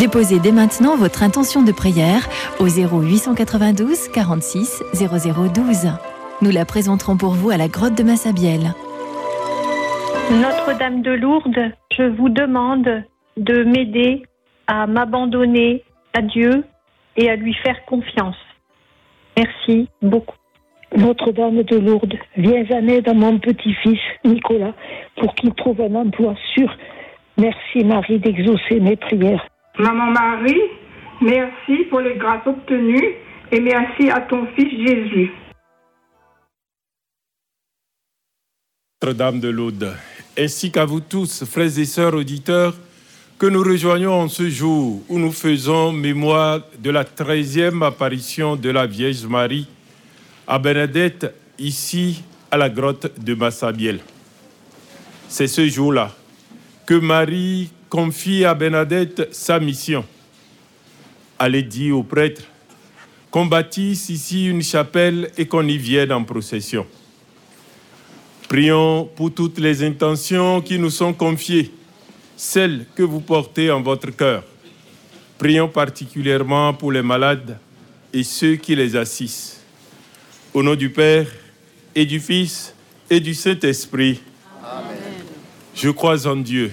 Déposez dès maintenant votre intention de prière au 0892 46 0012. Nous la présenterons pour vous à la grotte de Massabielle. Notre-Dame de Lourdes, je vous demande de m'aider à m'abandonner à Dieu et à lui faire confiance. Merci beaucoup. Notre-Dame de Lourdes, viens en aide à mon petit-fils Nicolas pour qu'il trouve un emploi sûr. Merci Marie d'exaucer mes prières. Maman Marie, merci pour les grâces obtenues et merci à ton Fils Jésus. Notre-Dame de Lourdes, ainsi qu'à vous tous, frères et sœurs auditeurs, que nous rejoignons en ce jour où nous faisons mémoire de la treizième apparition de la Vierge Marie à Bernadette, ici à la grotte de Massabielle. C'est ce jour-là que Marie confie à Bernadette sa mission. Allez dire aux prêtres qu'on bâtisse ici une chapelle et qu'on y vienne en procession. Prions pour toutes les intentions qui nous sont confiées, celles que vous portez en votre cœur. Prions particulièrement pour les malades et ceux qui les assistent. Au nom du Père et du Fils et du Saint-Esprit. Je crois en Dieu,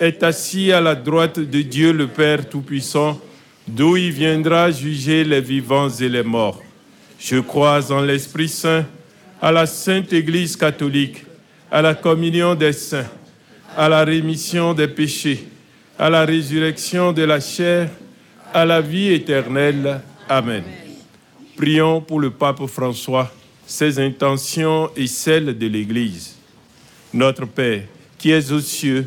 est assis à la droite de Dieu le Père Tout-Puissant, d'où il viendra juger les vivants et les morts. Je crois en l'Esprit Saint, à la Sainte Église catholique, à la communion des saints, à la rémission des péchés, à la résurrection de la chair, à la vie éternelle. Amen. Prions pour le pape François, ses intentions et celles de l'Église. Notre Père, qui es aux cieux,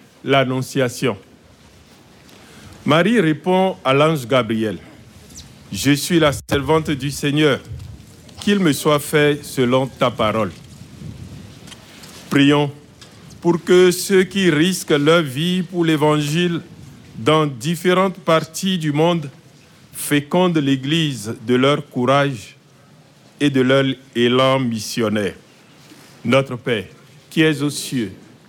l'Annonciation. Marie répond à l'ange Gabriel, Je suis la servante du Seigneur, qu'il me soit fait selon ta parole. Prions pour que ceux qui risquent leur vie pour l'Évangile dans différentes parties du monde fécondent l'Église de leur courage et de leur élan missionnaire. Notre Père, qui es aux cieux,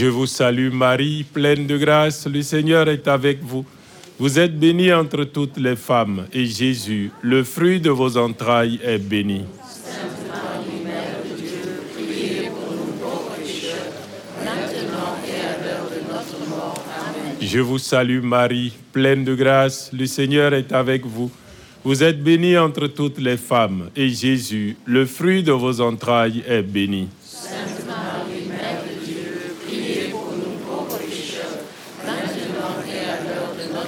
Je vous salue Marie, pleine de grâce, le Seigneur est avec vous. Vous êtes bénie entre toutes les femmes, et Jésus, le fruit de vos entrailles, est béni. Je vous salue Marie, pleine de grâce, le Seigneur est avec vous. Vous êtes bénie entre toutes les femmes, et Jésus, le fruit de vos entrailles, est béni.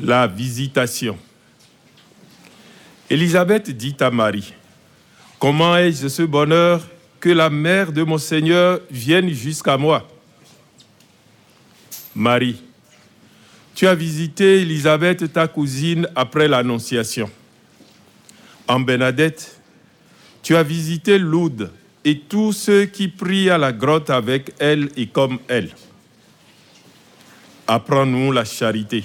la visitation. Élisabeth dit à Marie, Comment ai-je ce bonheur que la mère de mon Seigneur vienne jusqu'à moi? Marie, tu as visité Élisabeth, ta cousine, après l'Annonciation. En Bernadette, tu as visité Lourdes et tous ceux qui prient à la grotte avec elle et comme elle. Apprends-nous la charité.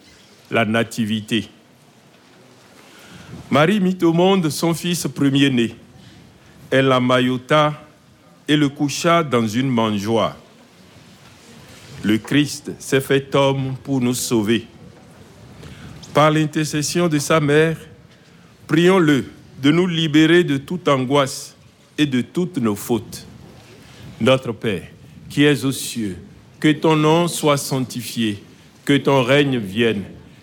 la nativité. Marie mit au monde son fils premier-né. Elle l'amaillota et le coucha dans une mangeoire. Le Christ s'est fait homme pour nous sauver. Par l'intercession de sa mère, prions-le de nous libérer de toute angoisse et de toutes nos fautes. Notre Père, qui es aux cieux, que ton nom soit sanctifié, que ton règne vienne,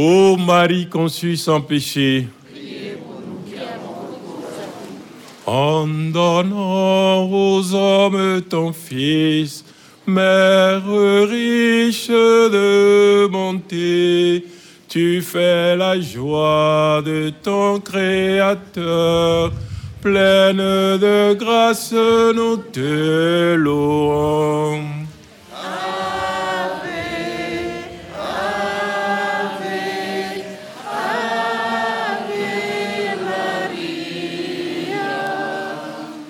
Ô Marie conçue sans péché, en donnant aux hommes ton Fils, Mère riche de bonté, tu fais la joie de ton Créateur, pleine de grâce, nous te louons.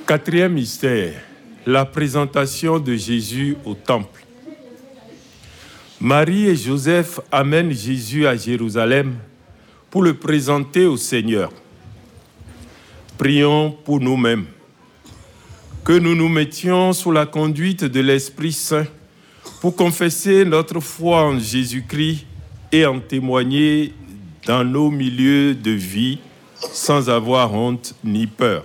Quatrième mystère, la présentation de Jésus au temple. Marie et Joseph amènent Jésus à Jérusalem pour le présenter au Seigneur. Prions pour nous-mêmes, que nous nous mettions sous la conduite de l'Esprit Saint pour confesser notre foi en Jésus-Christ et en témoigner dans nos milieux de vie sans avoir honte ni peur.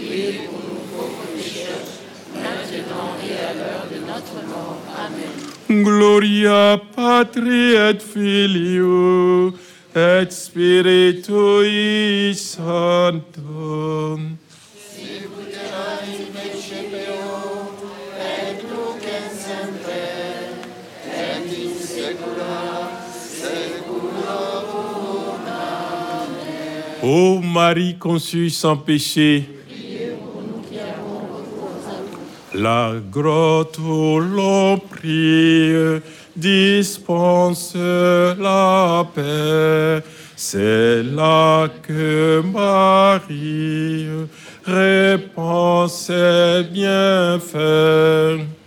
priez pour nous pauvres pécheurs, maintenant et à l'heure de notre mort. Amen. Gloria Patri et Filio et Spiritui Sancto. Ô Marie conçue sans péché, la grotte où l'on prie dispense la paix. C'est là que Marie répand ses bienfaits.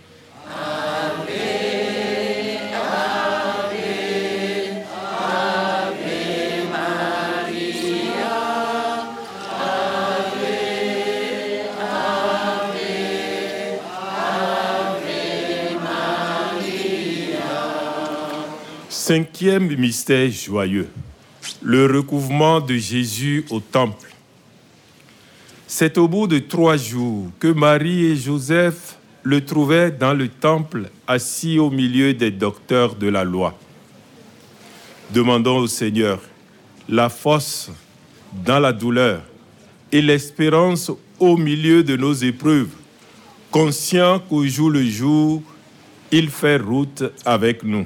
Cinquième mystère joyeux, le recouvrement de Jésus au temple. C'est au bout de trois jours que Marie et Joseph le trouvaient dans le temple, assis au milieu des docteurs de la loi. Demandons au Seigneur la force dans la douleur et l'espérance au milieu de nos épreuves, conscient qu'au jour le jour, il fait route avec nous.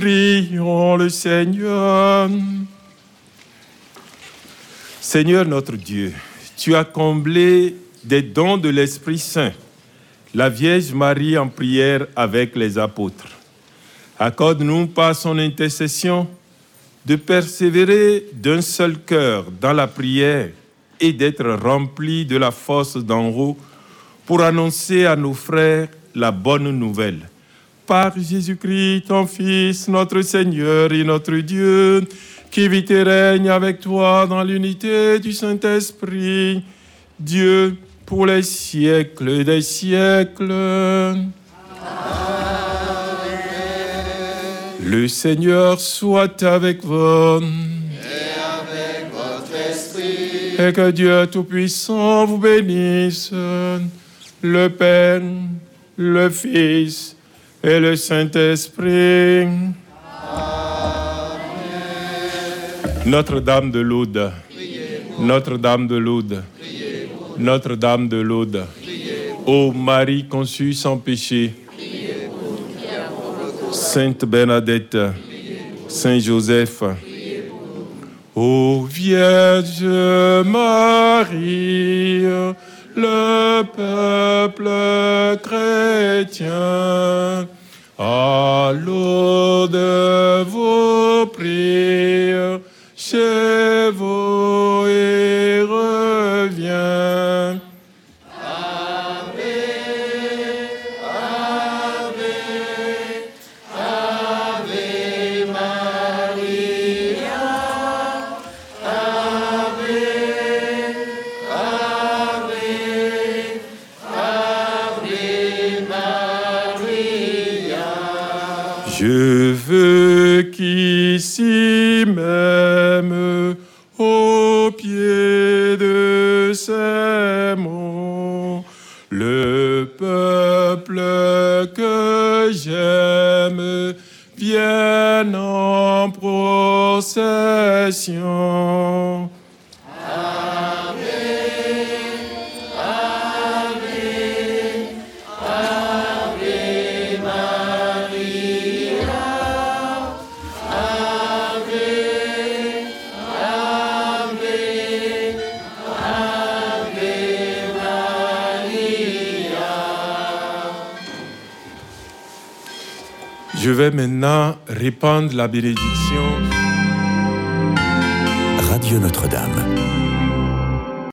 prions le Seigneur. Seigneur notre Dieu, tu as comblé des dons de l'Esprit Saint la Vierge Marie en prière avec les apôtres. Accorde-nous par son intercession de persévérer d'un seul cœur dans la prière et d'être remplis de la force d'en haut pour annoncer à nos frères la bonne nouvelle. Par Jésus-Christ, ton Fils, notre Seigneur et notre Dieu, qui vit et règne avec toi dans l'unité du Saint-Esprit, Dieu pour les siècles des siècles. Le Seigneur soit avec vous. Et que Dieu Tout-Puissant vous bénisse, le Père, le Fils et le Saint-Esprit. Notre-Dame de Lourdes, Notre-Dame de Lourdes, Notre-Dame de Lourdes, ô Marie conçue sans péché, Sainte Bernadette, Saint Joseph, ô Vierge Marie, le peuple chrétien, à l'eau de vos prières, chez vous et revient. Je veux qu'ici répandre la bénédiction. Radio Notre-Dame.